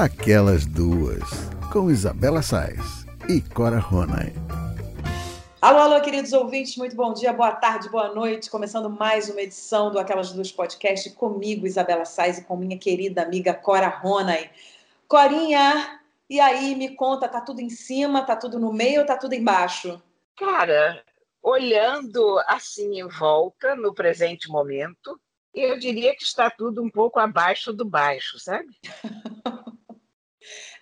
Aquelas Duas, com Isabela Sais e Cora Ronay. Alô, alô, queridos ouvintes, muito bom dia, boa tarde, boa noite. Começando mais uma edição do Aquelas Duas Podcast comigo, Isabela Sais, e com minha querida amiga Cora Ronay. Corinha, e aí, me conta, tá tudo em cima, tá tudo no meio ou tá tudo embaixo? Cara, olhando assim em volta, no presente momento, eu diria que está tudo um pouco abaixo do baixo, sabe?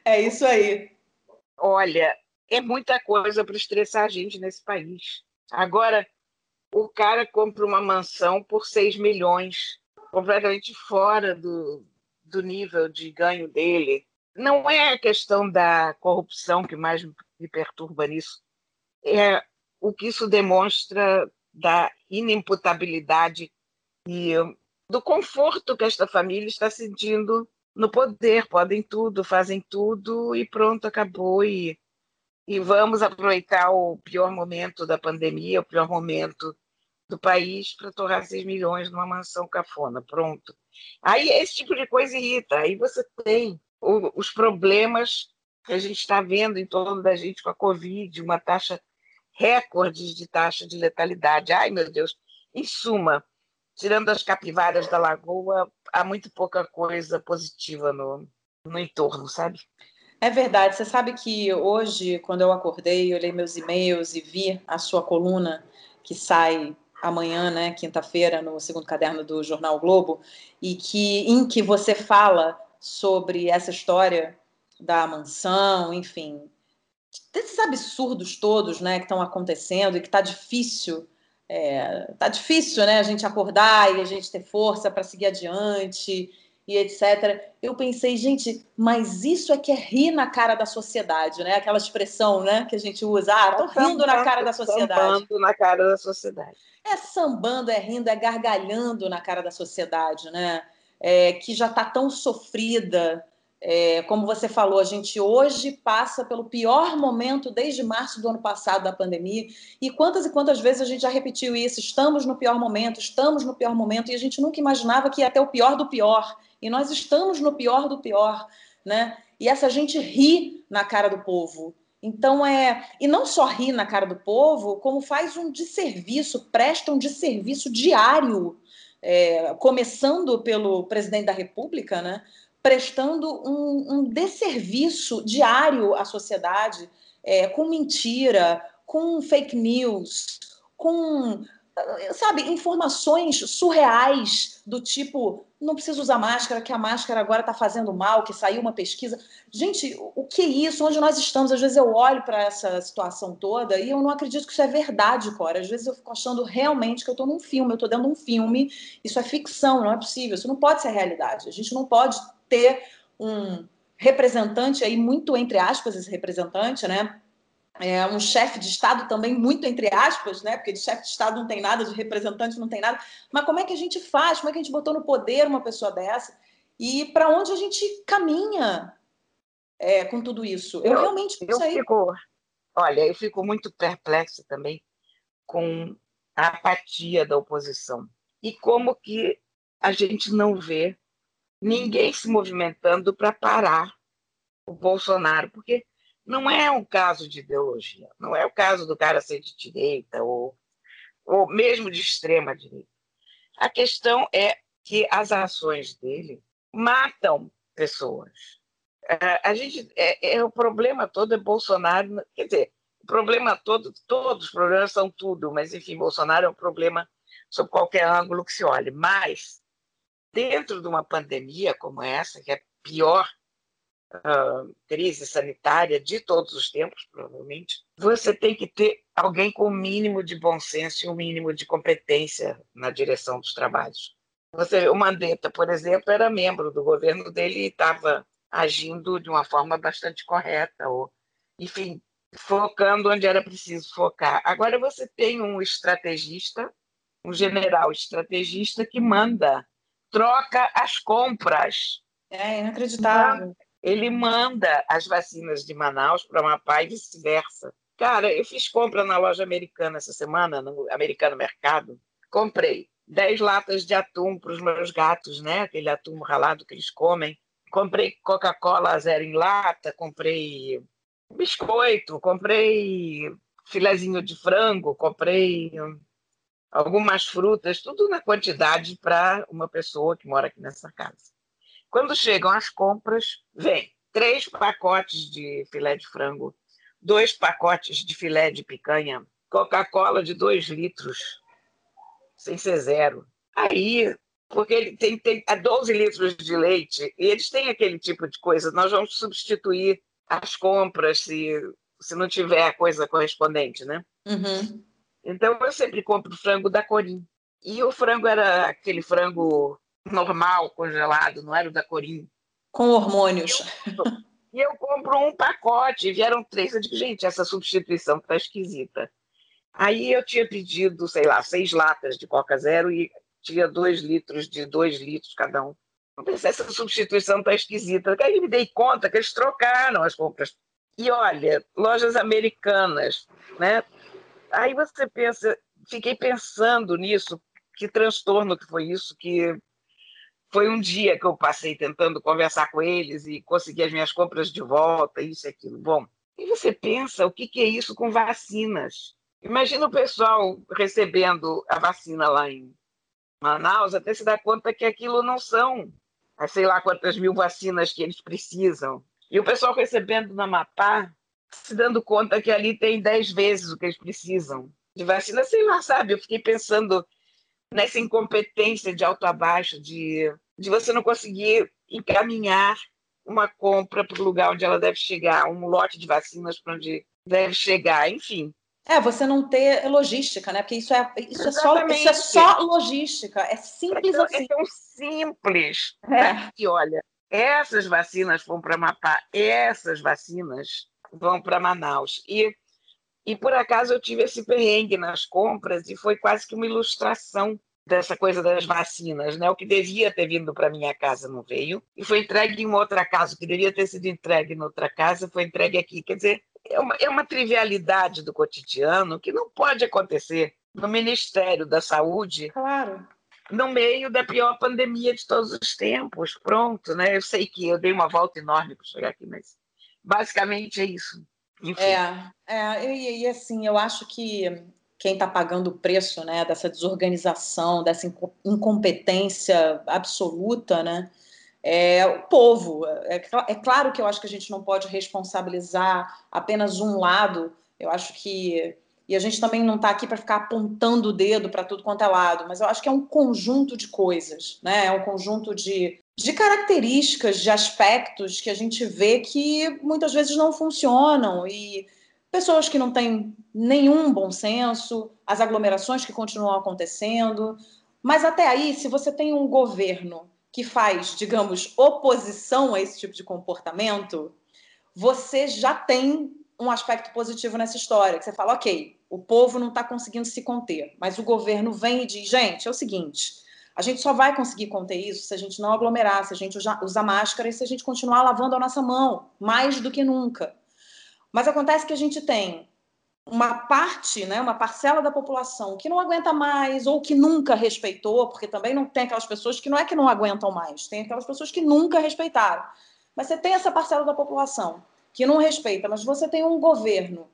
é isso aí. Olha, é muita coisa para estressar a gente nesse país. Agora, o cara compra uma mansão por 6 milhões, completamente fora do, do nível de ganho dele. Não é a questão da corrupção que mais me perturba nisso, é o que isso demonstra da inimputabilidade e do conforto que esta família está sentindo no poder. Podem tudo, fazem tudo e pronto, acabou. E, e vamos aproveitar o pior momento da pandemia, o pior momento do país para torrar 6 milhões numa mansão cafona. Pronto. Aí esse tipo de coisa irrita. Aí você tem o, os problemas que a gente está vendo em torno da gente com a Covid, uma taxa recordes de taxa de letalidade. Ai, meu Deus. Em suma, tirando as capivaras da lagoa, há muito pouca coisa positiva no, no entorno, sabe? É verdade. Você sabe que hoje, quando eu acordei, olhei meus e-mails e vi a sua coluna que sai amanhã, né, quinta-feira, no segundo caderno do Jornal o Globo, e que em que você fala sobre essa história da mansão, enfim, desses absurdos todos, né, que estão acontecendo e que está difícil, é, tá difícil, né, a gente acordar e a gente ter força para seguir adiante e etc. Eu pensei, gente, mas isso é que é rir na cara da sociedade, né? Aquela expressão, né, que a gente usa, ah, tô rindo na cara da sociedade. Sambando na cara da sociedade. É sambando, é rindo, é gargalhando na cara da sociedade, né? É, que já está tão sofrida, é, como você falou, a gente hoje passa pelo pior momento desde março do ano passado da pandemia. E quantas e quantas vezes a gente já repetiu isso? Estamos no pior momento, estamos no pior momento, e a gente nunca imaginava que ia até o pior do pior. E nós estamos no pior do pior, né? E essa gente ri na cara do povo. Então é. E não só ri na cara do povo, como faz um desserviço, presta um desserviço diário, é, começando pelo presidente da República, né? Prestando um, um desserviço diário à sociedade, é, com mentira, com fake news, com sabe, informações surreais do tipo, não precisa usar máscara, que a máscara agora está fazendo mal, que saiu uma pesquisa. Gente, o que é isso? Onde nós estamos? Às vezes eu olho para essa situação toda e eu não acredito que isso é verdade, Cora. Às vezes eu fico achando realmente que eu estou num filme, eu estou dentro de um filme, isso é ficção, não é possível, isso não pode ser realidade. A gente não pode ter um representante aí, muito entre aspas, esse representante, né? É um chefe de Estado também, muito entre aspas, né? Porque de chefe de Estado não tem nada, de representante não tem nada. Mas como é que a gente faz? Como é que a gente botou no poder uma pessoa dessa? E para onde a gente caminha é, com tudo isso? Eu, eu realmente eu sei. Fico, olha, eu fico muito perplexa também com a apatia da oposição. E como que a gente não vê ninguém se movimentando para parar o Bolsonaro, porque não é um caso de ideologia, não é o caso do cara ser de direita ou, ou mesmo de extrema direita. A questão é que as ações dele matam pessoas. A gente é, é, o problema todo é Bolsonaro, quer dizer, o problema todo, todos os problemas são tudo, mas enfim, Bolsonaro é um problema sob qualquer ângulo que se olhe. Mas dentro de uma pandemia como essa, que é pior crise sanitária de todos os tempos, provavelmente, você tem que ter alguém com o um mínimo de bom senso e um mínimo de competência na direção dos trabalhos. Você, o Mandetta, por exemplo, era membro do governo dele e estava agindo de uma forma bastante correta, ou, enfim, focando onde era preciso focar. Agora você tem um estrategista, um general estrategista que manda troca as compras. É inacreditável. Ele manda as vacinas de Manaus para Amapá e vice-versa. Cara, eu fiz compra na loja americana essa semana, no Americano Mercado. Comprei 10 latas de atum para os meus gatos, né? Aquele atum ralado que eles comem. comprei Coca-Cola zero em lata, comprei biscoito, comprei filezinho de frango, comprei algumas frutas, tudo na quantidade para uma pessoa que mora aqui nessa casa. Quando chegam as compras, vem três pacotes de filé de frango, dois pacotes de filé de picanha, Coca-Cola de dois litros, sem ser zero. Aí, porque ele tem, tem 12 litros de leite, e eles têm aquele tipo de coisa, nós vamos substituir as compras se, se não tiver a coisa correspondente, né? Uhum. Então eu sempre compro frango da Corim. E o frango era aquele frango normal, congelado, não era o da Corim. Com hormônios. E eu, eu compro um pacote, vieram três. Eu digo, gente, essa substituição está esquisita. Aí eu tinha pedido, sei lá, seis latas de Coca Zero e tinha dois litros de dois litros cada um. Eu pensei, essa substituição está esquisita. Aí me dei conta que eles trocaram as compras. E olha, lojas americanas, né? Aí você pensa, fiquei pensando nisso, que transtorno que foi isso, que foi um dia que eu passei tentando conversar com eles e conseguir as minhas compras de volta, isso e aquilo. Bom, e você pensa, o que, que é isso com vacinas? Imagina o pessoal recebendo a vacina lá em Manaus, até se dar conta que aquilo não são, sei lá quantas mil vacinas que eles precisam. E o pessoal recebendo na Mapá, se dando conta que ali tem dez vezes o que eles precisam de vacina, sei lá, sabe? Eu fiquei pensando nessa incompetência de alto a baixo, de, de você não conseguir encaminhar uma compra para o lugar onde ela deve chegar, um lote de vacinas para onde deve chegar, enfim. É, você não ter logística, né? Porque isso é, isso é, só, isso é só logística, é simples é, assim. É tão simples. É. E olha, essas vacinas vão para Mapá, essas vacinas vão para Manaus. E, e por acaso eu tive esse perrengue nas compras e foi quase que uma ilustração dessa coisa das vacinas, né? O que devia ter vindo para minha casa não veio e foi entregue em outra casa, o que deveria ter sido entregue em outra casa foi entregue aqui. Quer dizer, é uma, é uma trivialidade do cotidiano que não pode acontecer no Ministério da Saúde. Claro. No meio da pior pandemia de todos os tempos. Pronto, né? Eu sei que eu dei uma volta enorme para chegar aqui, mas basicamente é isso. Enfim. É, é e, e assim, eu acho que quem está pagando o preço né, dessa desorganização, dessa incompetência absoluta, né, é o povo. É, é, claro que eu acho que a gente não pode responsabilizar apenas um lado. Eu acho que. E a gente também não está aqui para ficar apontando o dedo para tudo quanto é lado, mas eu acho que é um conjunto de coisas, né? É um conjunto de, de características, de aspectos que a gente vê que muitas vezes não funcionam. E pessoas que não têm nenhum bom senso, as aglomerações que continuam acontecendo. Mas até aí, se você tem um governo que faz, digamos, oposição a esse tipo de comportamento, você já tem um aspecto positivo nessa história, que você fala, ok, o povo não está conseguindo se conter, mas o governo vem e diz, gente, é o seguinte, a gente só vai conseguir conter isso se a gente não aglomerar, se a gente usar máscara e se a gente continuar lavando a nossa mão, mais do que nunca. Mas acontece que a gente tem uma parte, né, uma parcela da população que não aguenta mais ou que nunca respeitou, porque também não tem aquelas pessoas que não é que não aguentam mais, tem aquelas pessoas que nunca respeitaram. Mas você tem essa parcela da população que não respeita, mas você tem um governo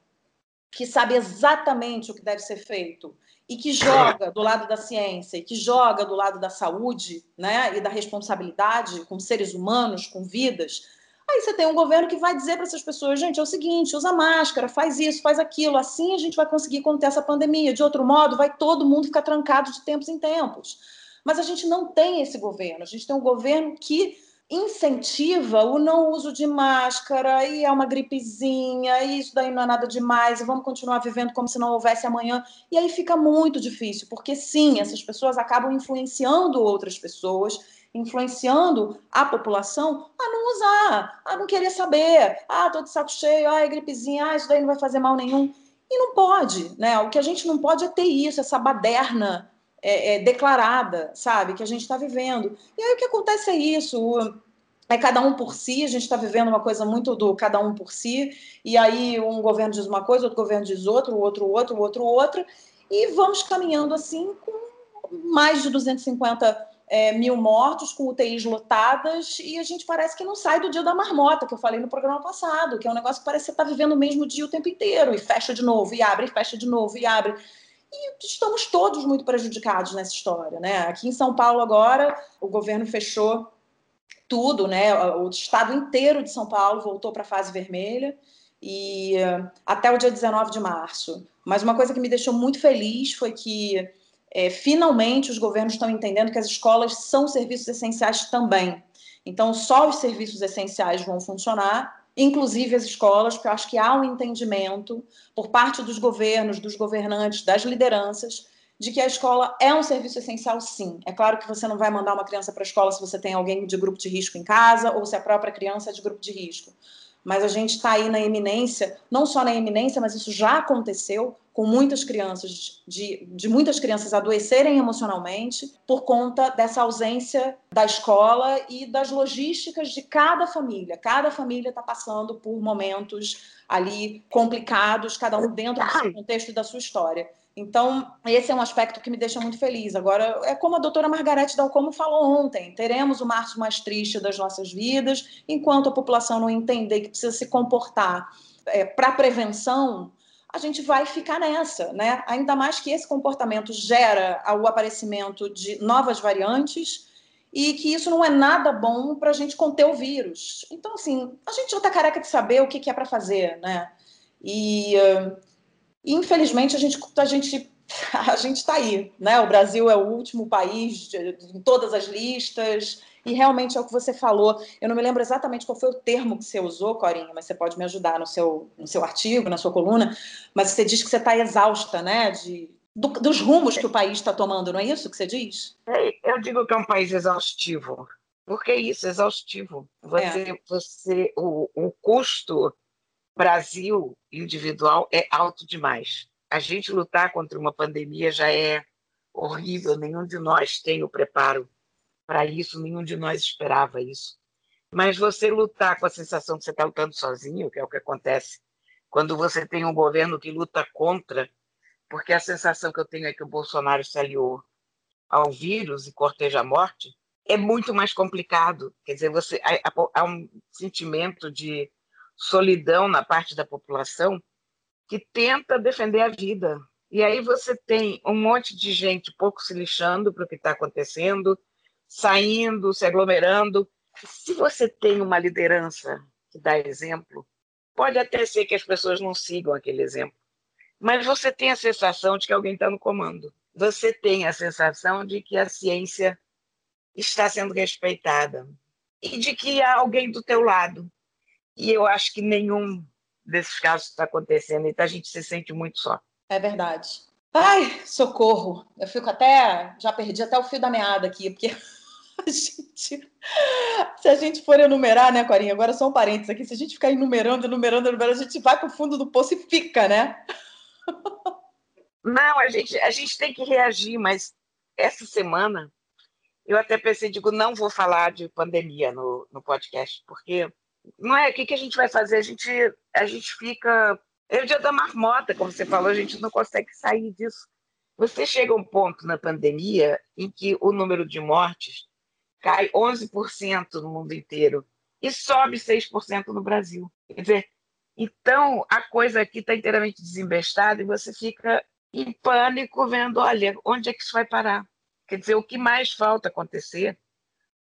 que sabe exatamente o que deve ser feito e que joga do lado da ciência e que joga do lado da saúde, né, e da responsabilidade com seres humanos, com vidas, Aí você tem um governo que vai dizer para essas pessoas, gente, é o seguinte, usa máscara, faz isso, faz aquilo, assim a gente vai conseguir conter essa pandemia. De outro modo, vai todo mundo ficar trancado de tempos em tempos. Mas a gente não tem esse governo. A gente tem um governo que incentiva o não uso de máscara e é uma gripezinha, e isso daí não é nada demais, e vamos continuar vivendo como se não houvesse amanhã. E aí fica muito difícil, porque sim, essas pessoas acabam influenciando outras pessoas influenciando a população a não usar, a não querer saber. Ah, tô de saco cheio, ah, é gripezinha, ah, isso daí não vai fazer mal nenhum. E não pode, né? O que a gente não pode é ter isso, essa baderna é, é, declarada, sabe? Que a gente está vivendo. E aí o que acontece é isso. É cada um por si, a gente está vivendo uma coisa muito do cada um por si, e aí um governo diz uma coisa, outro governo diz o outro outra, o outro outra, e vamos caminhando assim com mais de 250 é, mil mortos, com UTIs lotadas, e a gente parece que não sai do dia da marmota, que eu falei no programa passado, que é um negócio que parece que você está vivendo o mesmo dia o tempo inteiro, e fecha de novo, e abre, e fecha de novo, e abre. E estamos todos muito prejudicados nessa história, né? Aqui em São Paulo agora, o governo fechou tudo, né? O estado inteiro de São Paulo voltou para a fase vermelha e até o dia 19 de março. Mas uma coisa que me deixou muito feliz foi que é, finalmente os governos estão entendendo que as escolas são serviços essenciais também. Então, só os serviços essenciais vão funcionar, inclusive as escolas, porque eu acho que há um entendimento por parte dos governos, dos governantes, das lideranças, de que a escola é um serviço essencial, sim. É claro que você não vai mandar uma criança para a escola se você tem alguém de grupo de risco em casa ou se a própria criança é de grupo de risco mas a gente está aí na eminência, não só na eminência, mas isso já aconteceu com muitas crianças, de, de muitas crianças adoecerem emocionalmente por conta dessa ausência da escola e das logísticas de cada família. Cada família está passando por momentos ali complicados, cada um dentro do seu contexto e da sua história. Então, esse é um aspecto que me deixa muito feliz. Agora, é como a doutora Margarete Dalcomo falou ontem: teremos o março mais triste das nossas vidas, enquanto a população não entender que precisa se comportar é, para prevenção, a gente vai ficar nessa, né? Ainda mais que esse comportamento gera o aparecimento de novas variantes e que isso não é nada bom para a gente conter o vírus. Então, assim, a gente já está careca de saber o que, que é para fazer, né? E. Uh, infelizmente, a gente a gente a gente está aí, né? O Brasil é o último país de, em todas as listas e realmente é o que você falou. Eu não me lembro exatamente qual foi o termo que você usou, Corinha, mas você pode me ajudar no seu, no seu artigo, na sua coluna. Mas você diz que você está exausta, né? De, do, dos rumos que o país está tomando, não é isso que você diz? É, eu digo que é um país exaustivo. Porque é isso, exaustivo. Você, é. você, o, o custo Brasil individual é alto demais. A gente lutar contra uma pandemia já é horrível, nenhum de nós tem o preparo para isso, nenhum de nós esperava isso. Mas você lutar com a sensação que você está lutando sozinho, que é o que acontece quando você tem um governo que luta contra, porque a sensação que eu tenho é que o Bolsonaro se aliou ao vírus e corteja a morte, é muito mais complicado. Quer dizer, você há, há um sentimento de solidão na parte da população que tenta defender a vida. E aí você tem um monte de gente pouco se lixando para o que está acontecendo, saindo, se aglomerando. Se você tem uma liderança que dá exemplo, pode até ser que as pessoas não sigam aquele exemplo, mas você tem a sensação de que alguém está no comando. Você tem a sensação de que a ciência está sendo respeitada e de que há alguém do teu lado e eu acho que nenhum desses casos está acontecendo, então a gente se sente muito só. É verdade. Ai, socorro! Eu fico até. Já perdi até o fio da meada aqui, porque a gente. Se a gente for enumerar, né, Corinha? Agora só um parênteses aqui. Se a gente ficar enumerando, enumerando, enumerando, a gente vai para o fundo do poço e fica, né? Não, a gente, a gente tem que reagir, mas essa semana eu até pensei, digo, não vou falar de pandemia no, no podcast, porque não é? O que, que a gente vai fazer? A gente, a gente fica. É o dia da marmota, como você falou, a gente não consegue sair disso. Você chega a um ponto na pandemia em que o número de mortes cai 11% no mundo inteiro e sobe 6% no Brasil. Quer dizer, então a coisa aqui está inteiramente desembestada e você fica em pânico vendo, olha, onde é que isso vai parar? Quer dizer, o que mais falta acontecer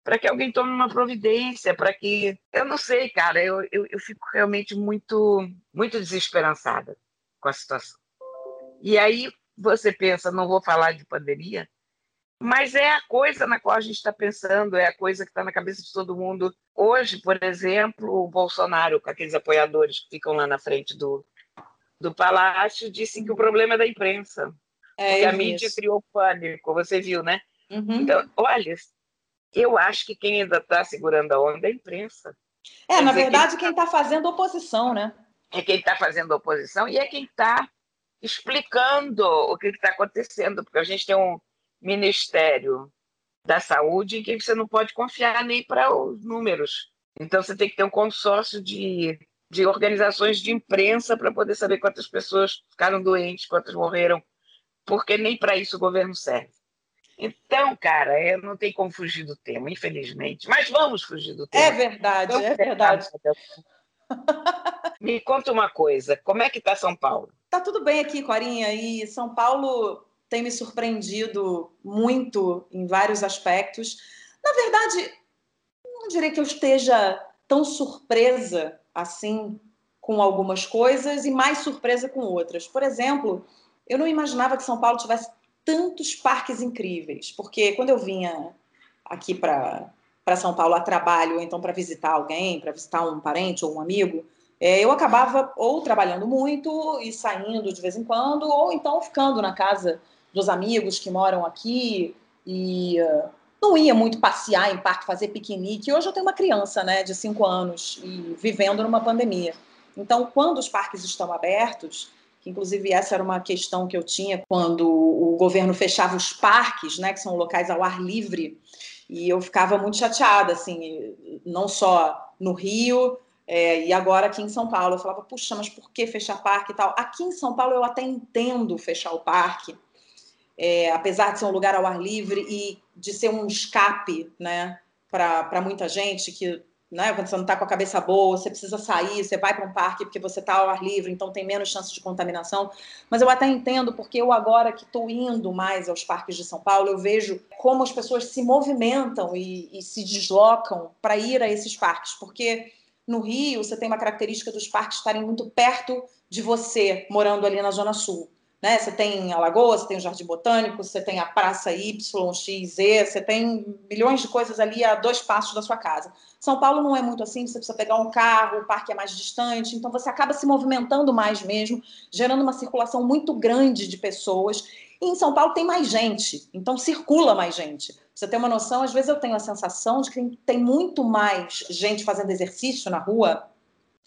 para que alguém tome uma providência, para que. Eu não sei, cara, eu, eu, eu fico realmente muito, muito desesperançada com a situação. E aí você pensa, não vou falar de pandemia, mas é a coisa na qual a gente está pensando, é a coisa que está na cabeça de todo mundo. Hoje, por exemplo, o Bolsonaro, com aqueles apoiadores que ficam lá na frente do, do palácio, disse que o problema é da imprensa. É, a mídia criou pânico, você viu, né? Uhum. Então, olha, eu acho que quem ainda está segurando a onda é a imprensa. É, Quer na verdade, quem está fazendo oposição, né? É quem está fazendo oposição e é quem está explicando o que está acontecendo, porque a gente tem um Ministério da Saúde em que você não pode confiar nem para os números. Então, você tem que ter um consórcio de, de organizações de imprensa para poder saber quantas pessoas ficaram doentes, quantas morreram, porque nem para isso o governo serve. Então, cara, é, não tem como fugir do tema, infelizmente. Mas vamos fugir do tema. É verdade, vamos é verdade. Me conta uma coisa, como é que está São Paulo? Tá tudo bem aqui, Corinha, e São Paulo tem me surpreendido muito em vários aspectos. Na verdade, não diria que eu esteja tão surpresa assim com algumas coisas e mais surpresa com outras. Por exemplo, eu não imaginava que São Paulo tivesse tantos parques incríveis, porque quando eu vinha aqui para São Paulo a trabalho, ou então para visitar alguém, para visitar um parente ou um amigo, é, eu acabava ou trabalhando muito e saindo de vez em quando, ou então ficando na casa dos amigos que moram aqui e uh, não ia muito passear em parque, fazer piquenique. Hoje eu tenho uma criança, né, de cinco anos e vivendo numa pandemia. Então, quando os parques estão abertos, inclusive essa era uma questão que eu tinha quando o governo fechava os parques, né, que são locais ao ar livre, e eu ficava muito chateada, assim, não só no Rio, é, e agora aqui em São Paulo, eu falava, puxa, mas por que fechar parque e tal? Aqui em São Paulo eu até entendo fechar o parque, é, apesar de ser um lugar ao ar livre e de ser um escape, né, para muita gente que, né, quando você não está com a cabeça boa, você precisa sair, você vai para um parque porque você está ao ar livre, então tem menos chance de contaminação. Mas eu até entendo, porque eu agora que estou indo mais aos parques de São Paulo, eu vejo como as pessoas se movimentam e, e se deslocam para ir a esses parques, porque no Rio, você tem uma característica dos parques estarem muito perto de você, morando ali na Zona Sul. Né? Você tem Alagoas, você tem o Jardim Botânico, você tem a Praça Y, X, Z, você tem milhões de coisas ali a dois passos da sua casa. São Paulo não é muito assim, você precisa pegar um carro, o parque é mais distante, então você acaba se movimentando mais mesmo, gerando uma circulação muito grande de pessoas. E em São Paulo tem mais gente, então circula mais gente você ter uma noção, às vezes eu tenho a sensação de que tem muito mais gente fazendo exercício na rua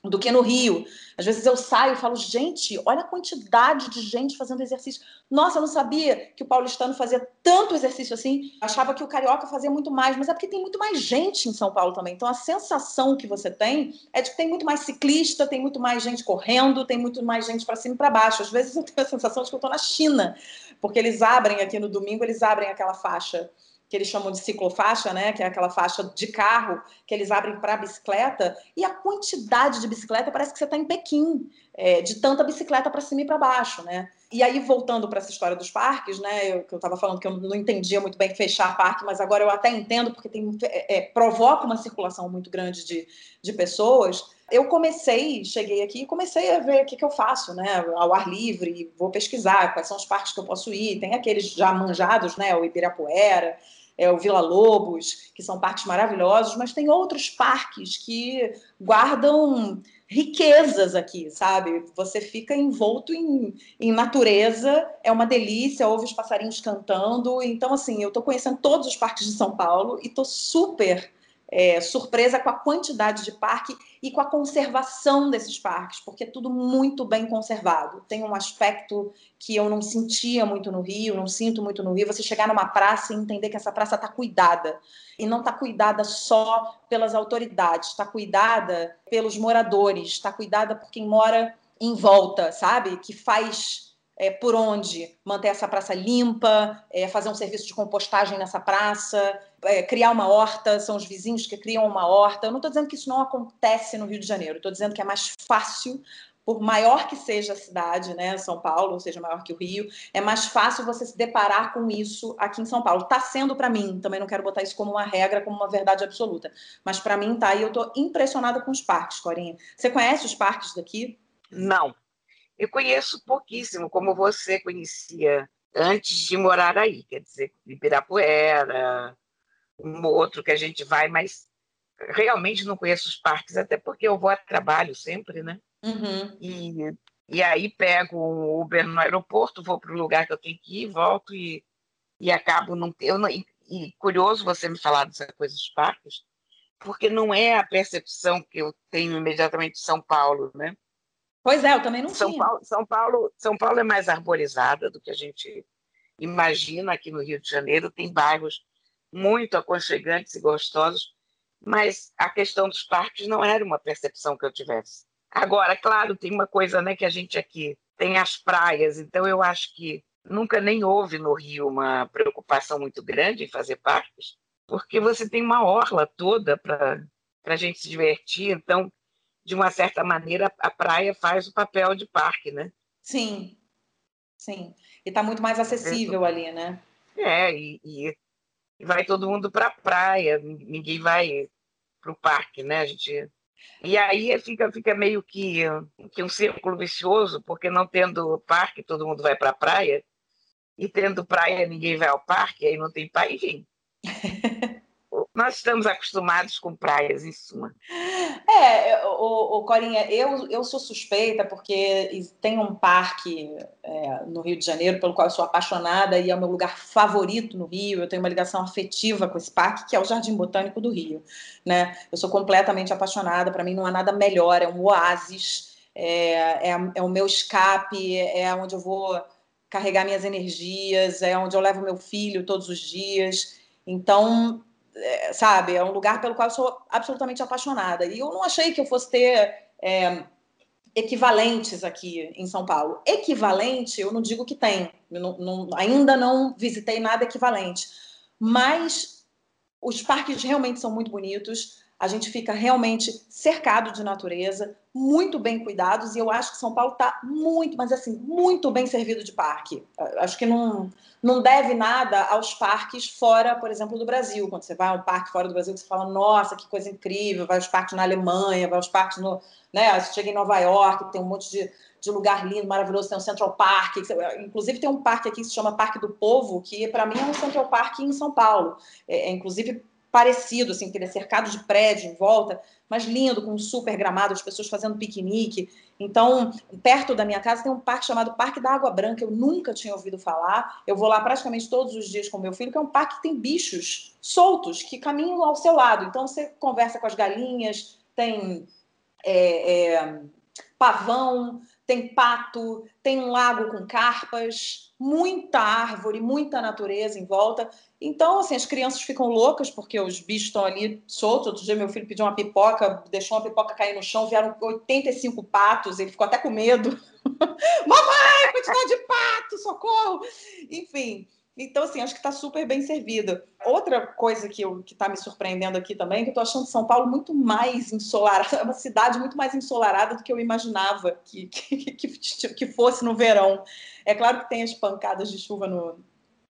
do que no Rio. Às vezes eu saio e falo, gente, olha a quantidade de gente fazendo exercício. Nossa, eu não sabia que o paulistano fazia tanto exercício assim. Achava que o carioca fazia muito mais, mas é porque tem muito mais gente em São Paulo também. Então a sensação que você tem é de que tem muito mais ciclista, tem muito mais gente correndo, tem muito mais gente para cima e para baixo. Às vezes eu tenho a sensação de que eu estou na China, porque eles abrem aqui no domingo, eles abrem aquela faixa que eles chamam de ciclofaixa, né, que é aquela faixa de carro que eles abrem para bicicleta, e a quantidade de bicicleta parece que você está em Pequim, é, de tanta bicicleta para cima e para baixo, né? E aí, voltando para essa história dos parques, né, eu, que eu estava falando que eu não entendia muito bem fechar parque, mas agora eu até entendo, porque tem, é, é, provoca uma circulação muito grande de, de pessoas. Eu comecei, cheguei aqui e comecei a ver o que, que eu faço, né, ao ar livre, vou pesquisar quais são os parques que eu posso ir. Tem aqueles já manjados, né, o Ibirapuera, é, o Vila Lobos, que são parques maravilhosos, mas tem outros parques que guardam riquezas aqui, sabe? Você fica envolto em, em natureza, é uma delícia, ouve os passarinhos cantando. Então, assim, eu estou conhecendo todos os parques de São Paulo e estou super é, surpresa com a quantidade de parque e com a conservação desses parques, porque é tudo muito bem conservado. Tem um aspecto que eu não sentia muito no Rio, não sinto muito no Rio. Você chegar numa praça e entender que essa praça está cuidada. E não está cuidada só pelas autoridades, está cuidada pelos moradores, está cuidada por quem mora em volta, sabe? Que faz é, por onde manter essa praça limpa, é, fazer um serviço de compostagem nessa praça, é, criar uma horta, são os vizinhos que criam uma horta. Eu não estou dizendo que isso não acontece no Rio de Janeiro, estou dizendo que é mais fácil, por maior que seja a cidade, né, São Paulo, ou seja, maior que o Rio, é mais fácil você se deparar com isso aqui em São Paulo. Está sendo para mim, também não quero botar isso como uma regra, como uma verdade absoluta, mas para mim tá, e eu estou impressionada com os parques, Corinha. Você conhece os parques daqui? Não, eu conheço pouquíssimo, como você conhecia antes de morar aí, quer dizer, Ibirapuera, um outro que a gente vai, mas realmente não conheço os parques, até porque eu vou a trabalho sempre, né? Uhum. E, e aí pego um Uber no aeroporto, vou para o lugar que eu tenho que ir, volto e, e acabo não tendo. E, e curioso você me falar dessa coisa dos parques, porque não é a percepção que eu tenho imediatamente de São Paulo, né? Pois é, eu também não São tinha. Paulo, São Paulo, São Paulo é mais arborizada do que a gente imagina aqui no Rio de Janeiro. Tem bairros muito aconchegantes e gostosos, mas a questão dos parques não era uma percepção que eu tivesse. Agora, claro, tem uma coisa né, que a gente aqui tem as praias, então eu acho que nunca nem houve no Rio uma preocupação muito grande em fazer parques, porque você tem uma orla toda para a gente se divertir, então, de uma certa maneira, a praia faz o papel de parque, né? Sim, sim. E está muito mais acessível ali, né? É, e, e vai todo mundo para a praia, ninguém vai para o parque, né? A gente e aí fica, fica meio que, que um círculo vicioso, porque não tendo parque, todo mundo vai para a praia, e tendo praia, ninguém vai ao parque, aí não tem praia, enfim. Nós estamos acostumados com praias, em suma. É, o, o Corinha, eu, eu sou suspeita porque tem um parque é, no Rio de Janeiro pelo qual eu sou apaixonada e é o meu lugar favorito no Rio. Eu tenho uma ligação afetiva com esse parque, que é o Jardim Botânico do Rio. Né? Eu sou completamente apaixonada, para mim não há nada melhor, é um oásis, é, é, é o meu escape, é onde eu vou carregar minhas energias, é onde eu levo meu filho todos os dias. Então, é, sabe, é um lugar pelo qual eu sou absolutamente apaixonada. E eu não achei que eu fosse ter é, equivalentes aqui em São Paulo. Equivalente, eu não digo que tem, não, não, ainda não visitei nada equivalente, mas os parques realmente são muito bonitos. A gente fica realmente cercado de natureza, muito bem cuidados, e eu acho que São Paulo está muito, mas assim, muito bem servido de parque. Acho que não, não deve nada aos parques fora, por exemplo, do Brasil. Quando você vai a um parque fora do Brasil, você fala, nossa, que coisa incrível, vai aos parques na Alemanha, vai aos parques no. Né, você chega em Nova York, tem um monte de, de lugar lindo, maravilhoso, tem um Central Park, inclusive tem um parque aqui que se chama Parque do Povo, que para mim é um Central Park em São Paulo. É, é inclusive parecido, assim, que ele é cercado de prédio em volta, mas lindo, com um super gramado, as pessoas fazendo piquenique. Então, perto da minha casa tem um parque chamado Parque da Água Branca, eu nunca tinha ouvido falar. Eu vou lá praticamente todos os dias com meu filho, que é um parque que tem bichos soltos que caminham ao seu lado. Então, você conversa com as galinhas, tem é, é, pavão, tem pato, tem um lago com carpas, muita árvore, muita natureza em volta. Então, assim, as crianças ficam loucas porque os bichos estão ali soltos. Outro dia meu filho pediu uma pipoca, deixou uma pipoca cair no chão, vieram 85 patos, ele ficou até com medo. Mamãe, quantidade de pato, socorro! Enfim, então, assim, acho que está super bem servido. Outra coisa que está me surpreendendo aqui também, é que eu estou achando São Paulo muito mais ensolarada, é uma cidade muito mais ensolarada do que eu imaginava que, que, que, que fosse no verão. É claro que tem as pancadas de chuva no,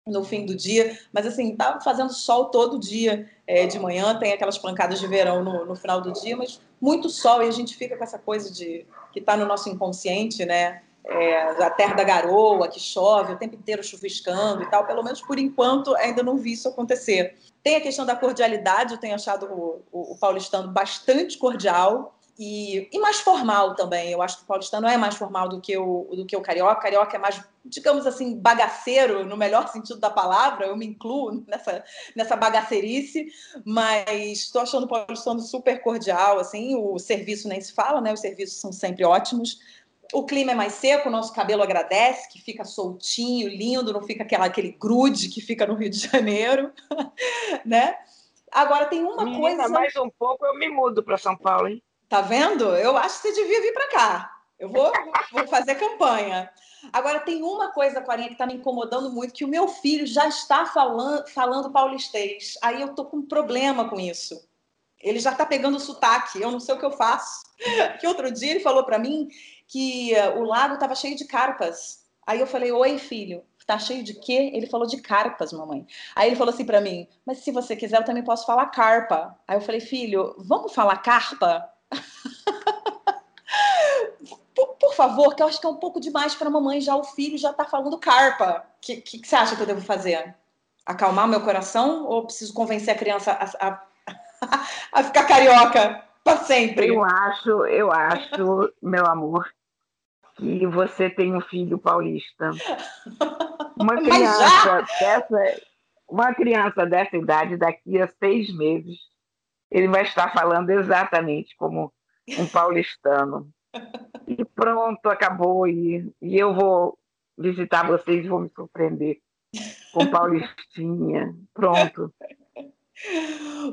no fim do dia, mas assim, tá fazendo sol todo dia é, de manhã, tem aquelas pancadas de verão no, no, final do dia, mas muito sol e a gente fica com essa coisa de que está no nosso inconsciente, né? É, a terra da garoa, que chove o tempo inteiro chuviscando e tal, pelo menos por enquanto ainda não vi isso acontecer. Tem a questão da cordialidade, eu tenho achado o, o, o paulistano bastante cordial, e, e, mais formal também. Eu acho que o paulistano é mais formal do que o, do que o carioca. O carioca é mais, digamos assim, bagaceiro, no melhor sentido da palavra. Eu me incluo nessa, nessa bagaceirice, mas estou achando o paulistano super cordial. Assim, o serviço nem se fala, né? Os serviços são sempre ótimos. O clima é mais seco, o nosso cabelo agradece, que fica soltinho, lindo, não fica aquela, aquele grude que fica no Rio de Janeiro, né? Agora tem uma Menina, coisa. Mais um pouco eu me mudo para São Paulo, hein? Tá vendo? Eu acho que você devia vir para cá. Eu vou, vou fazer campanha. Agora, tem uma coisa, Corinha, que está me incomodando muito, que o meu filho já está falando, falando paulistês. Aí eu tô com um problema com isso. Ele já está pegando o sotaque, eu não sei o que eu faço. Que outro dia ele falou para mim que uh, o lago estava cheio de carpas. Aí eu falei, oi, filho, tá cheio de quê? Ele falou de carpas, mamãe. Aí ele falou assim para mim, mas se você quiser, eu também posso falar carpa. Aí eu falei, filho, vamos falar carpa? por, por, favor, que eu acho que é um pouco demais para a mamãe, já o filho já está falando carpa. O que, que, que, você acha que eu devo fazer? Acalmar meu coração ou preciso convencer a criança a, a, a ficar carioca para sempre? Eu acho, eu acho, meu amor, que você tem um filho paulista. Uma criança dessa, uma criança dessa idade, daqui a seis meses, ele vai estar falando exatamente como um paulistano. E pronto, acabou. E, e eu vou visitar vocês, vou me surpreender com Paulistinha. Pronto.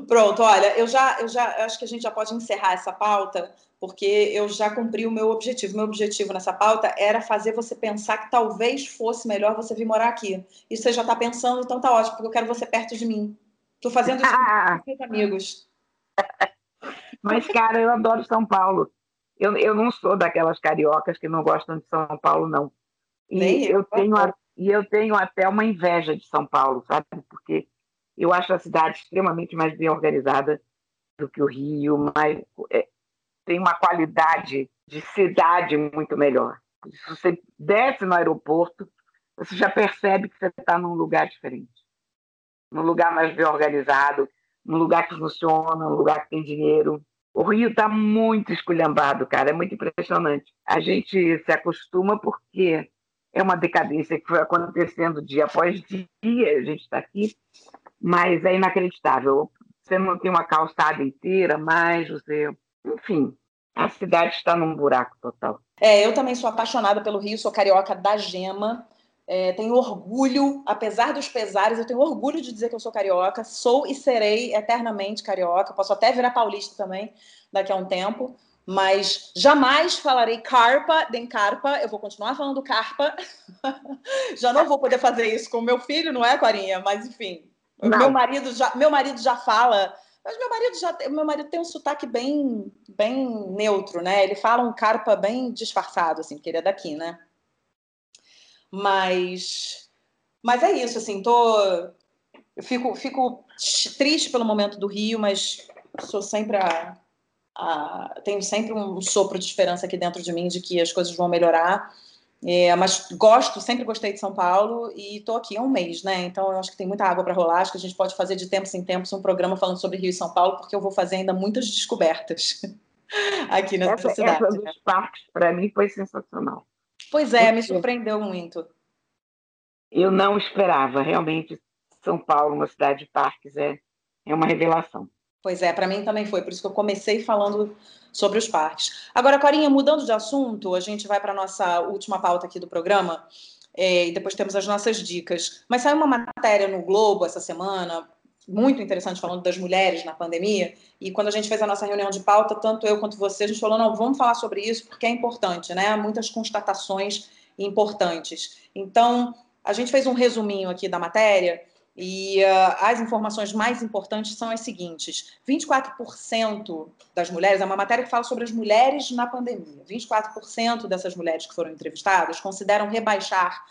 Pronto, olha, eu já, eu já acho que a gente já pode encerrar essa pauta, porque eu já cumpri o meu objetivo. Meu objetivo nessa pauta era fazer você pensar que talvez fosse melhor você vir morar aqui. E você já está pensando, então tá ótimo, porque eu quero você perto de mim. Estou fazendo isso com meus amigos. Mas, cara, eu adoro São Paulo. Eu, eu não sou daquelas cariocas que não gostam de São Paulo, não. E Nem eu, eu tenho a, e eu tenho até uma inveja de São Paulo, sabe? Porque eu acho a cidade extremamente mais bem organizada do que o Rio, mas é, tem uma qualidade de cidade muito melhor. Se você desce no aeroporto, você já percebe que você está num lugar diferente, num lugar mais bem organizado, num lugar que funciona, num lugar que tem dinheiro. O Rio está muito esculhambado, cara, é muito impressionante. A gente se acostuma porque é uma decadência que foi acontecendo dia após dia, a gente está aqui, mas é inacreditável. Você não tem uma calçada inteira, mas você. Enfim, a cidade está num buraco total. É, eu também sou apaixonada pelo Rio, sou carioca da gema. É, tenho orgulho, apesar dos pesares, eu tenho orgulho de dizer que eu sou carioca, sou e serei eternamente carioca. Posso até virar paulista também daqui a um tempo, mas jamais falarei carpa nem carpa. Eu vou continuar falando carpa. já não vou poder fazer isso com meu filho, não é, Corinha? Mas enfim, não. meu marido já, meu marido já fala. Mas meu marido já, meu marido tem um sotaque bem, bem neutro, né? Ele fala um carpa bem disfarçado, assim, porque ele é daqui, né? Mas, mas é isso, assim, tô, eu fico, fico triste pelo momento do Rio, mas sou sempre a, a, tenho sempre um sopro de esperança aqui dentro de mim de que as coisas vão melhorar. É, mas gosto, sempre gostei de São Paulo e estou aqui há um mês, né? Então eu acho que tem muita água para rolar. Acho que a gente pode fazer de tempos em tempos um programa falando sobre Rio e São Paulo, porque eu vou fazer ainda muitas descobertas aqui nessa essa, cidade. Essa dos parques, para mim, foi sensacional. Pois é, me surpreendeu muito. Eu não esperava, realmente, São Paulo, uma cidade de parques, é, é uma revelação. Pois é, para mim também foi, por isso que eu comecei falando sobre os parques. Agora, Corinha, mudando de assunto, a gente vai para a nossa última pauta aqui do programa, é, e depois temos as nossas dicas. Mas saiu uma matéria no Globo essa semana, muito interessante, falando das mulheres na pandemia, e quando a gente fez a nossa reunião de pauta, tanto eu quanto você, a gente falou, não, vamos falar sobre isso, porque é importante, né? Muitas constatações importantes. Então, a gente fez um resuminho aqui da matéria e uh, as informações mais importantes são as seguintes: 24% das mulheres, é uma matéria que fala sobre as mulheres na pandemia. 24% dessas mulheres que foram entrevistadas consideram rebaixar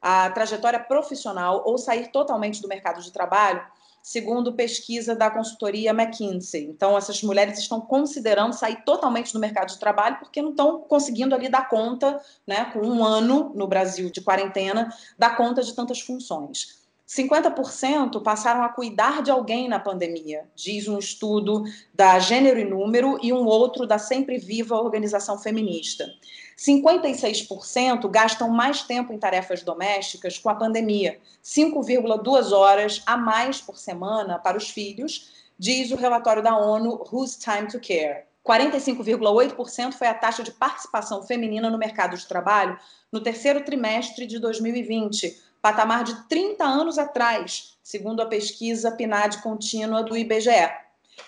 a trajetória profissional ou sair totalmente do mercado de trabalho segundo pesquisa da consultoria McKinsey. Então, essas mulheres estão considerando sair totalmente do mercado de trabalho porque não estão conseguindo ali dar conta, né, com um ano no Brasil de quarentena, dar conta de tantas funções. 50% passaram a cuidar de alguém na pandemia, diz um estudo da Gênero e Número e um outro da Sempre Viva Organização Feminista. 56% gastam mais tempo em tarefas domésticas com a pandemia, 5,2 horas a mais por semana para os filhos, diz o relatório da ONU Who's Time to Care. 45,8% foi a taxa de participação feminina no mercado de trabalho no terceiro trimestre de 2020, patamar de 30 anos atrás, segundo a pesquisa PNAD contínua do IBGE.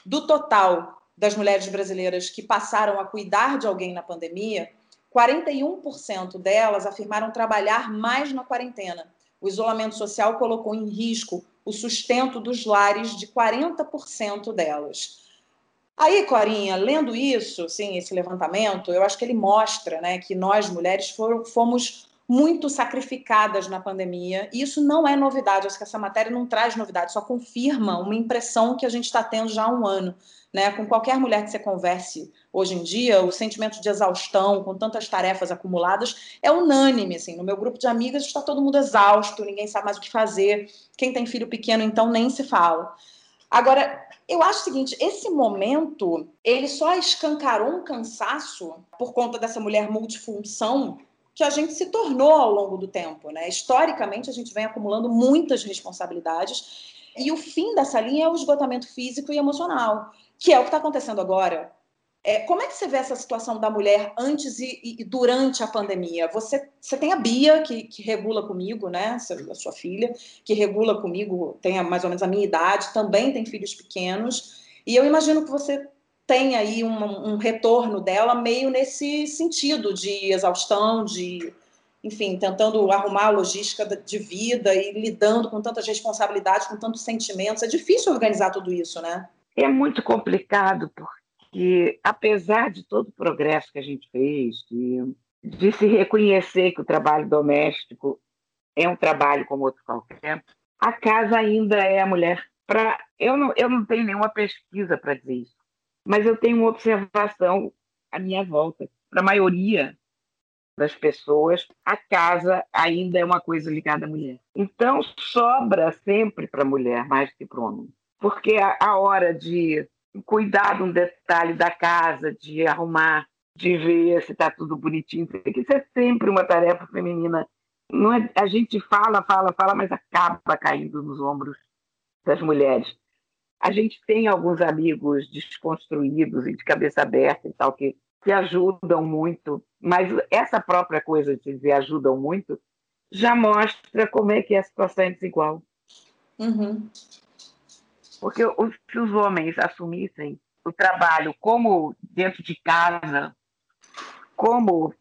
Do total das mulheres brasileiras que passaram a cuidar de alguém na pandemia, 41% delas afirmaram trabalhar mais na quarentena. O isolamento social colocou em risco o sustento dos lares de 40% delas. Aí, Corinha, lendo isso, sim, esse levantamento, eu acho que ele mostra né, que nós, mulheres, fomos muito sacrificadas na pandemia. E isso não é novidade, acho que essa matéria não traz novidade, só confirma uma impressão que a gente está tendo já há um ano. Né? Com qualquer mulher que você converse hoje em dia, o sentimento de exaustão, com tantas tarefas acumuladas, é unânime. Assim. No meu grupo de amigas está todo mundo exausto, ninguém sabe mais o que fazer. Quem tem filho pequeno, então, nem se fala. Agora, eu acho o seguinte, esse momento, ele só escancarou um cansaço por conta dessa mulher multifunção que a gente se tornou ao longo do tempo, né? Historicamente, a gente vem acumulando muitas responsabilidades e o fim dessa linha é o esgotamento físico e emocional, que é o que está acontecendo agora. É, como é que você vê essa situação da mulher antes e, e durante a pandemia? Você, você tem a Bia, que, que regula comigo, né? A sua filha, que regula comigo, tem mais ou menos a minha idade, também tem filhos pequenos. E eu imagino que você tem aí um, um retorno dela meio nesse sentido de exaustão, de enfim, tentando arrumar a logística de vida e lidando com tantas responsabilidades, com tantos sentimentos. É difícil organizar tudo isso, né? É muito complicado, porque que, apesar de todo o progresso que a gente fez, de, de se reconhecer que o trabalho doméstico é um trabalho como outro qualquer, a casa ainda é a mulher. Pra, eu, não, eu não tenho nenhuma pesquisa para dizer isso, mas eu tenho uma observação à minha volta. Para a maioria das pessoas, a casa ainda é uma coisa ligada à mulher. Então, sobra sempre para a mulher mais que para o homem. Porque a, a hora de cuidar de um detalhe da casa, de arrumar, de ver se está tudo bonitinho. Isso é sempre uma tarefa feminina. Não é, a gente fala, fala, fala, mas acaba caindo nos ombros das mulheres. A gente tem alguns amigos desconstruídos e de cabeça aberta e tal que, que ajudam muito, mas essa própria coisa de dizer ajudam muito já mostra como é que a situação é desigual. Uhum. Porque se os homens assumissem o trabalho como dentro de casa, como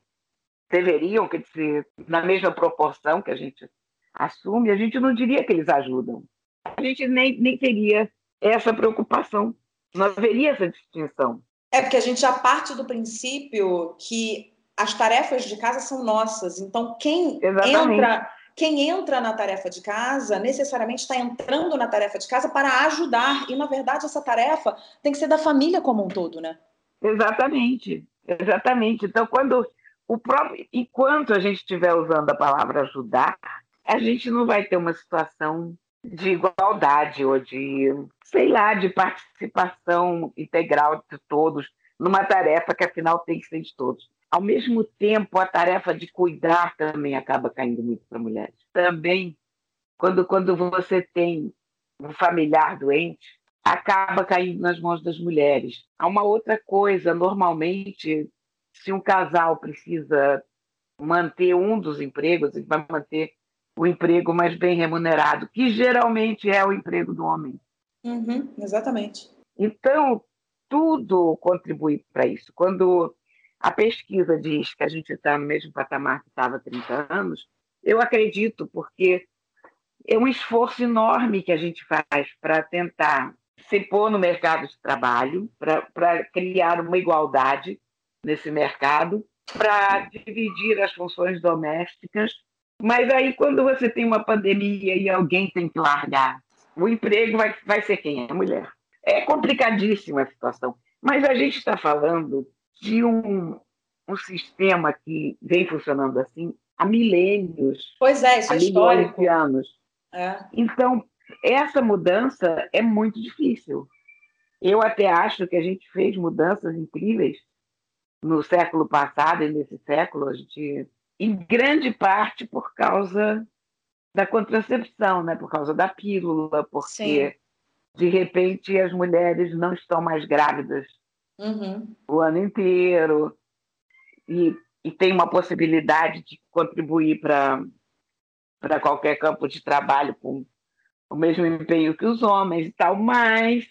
deveriam, quer dizer, na mesma proporção que a gente assume, a gente não diria que eles ajudam. A gente nem, nem teria essa preocupação, não haveria essa distinção. É porque a gente já parte do princípio que as tarefas de casa são nossas. Então, quem Exatamente. entra quem entra na tarefa de casa necessariamente está entrando na tarefa de casa para ajudar. E, na verdade, essa tarefa tem que ser da família como um todo, né? Exatamente. Exatamente. Então, quando o próprio. Enquanto a gente estiver usando a palavra ajudar, a gente não vai ter uma situação de igualdade ou de, sei lá, de participação integral de todos numa tarefa que afinal tem que ser de todos. Ao mesmo tempo, a tarefa de cuidar também acaba caindo muito para mulheres. Também, quando, quando você tem um familiar doente, acaba caindo nas mãos das mulheres. Há uma outra coisa, normalmente, se um casal precisa manter um dos empregos, ele vai manter o emprego mais bem remunerado, que geralmente é o emprego do homem. Uhum, exatamente. Então, tudo contribui para isso. Quando a pesquisa diz que a gente está no mesmo patamar que estava há 30 anos. Eu acredito, porque é um esforço enorme que a gente faz para tentar se pôr no mercado de trabalho, para criar uma igualdade nesse mercado, para dividir as funções domésticas. Mas aí, quando você tem uma pandemia e alguém tem que largar, o emprego vai, vai ser quem? A mulher. É complicadíssima a situação. Mas a gente está falando de um, um sistema que vem funcionando assim há milênios. Pois é, isso há é histórico. de anos. É. Então, essa mudança é muito difícil. Eu até acho que a gente fez mudanças incríveis no século passado e nesse século, a gente, em grande parte por causa da contracepção, né? por causa da pílula, porque Sim. de repente as mulheres não estão mais grávidas uhum. o ano inteiro e, e tem uma possibilidade de contribuir para qualquer campo de trabalho com o mesmo empenho que os homens e tal, mas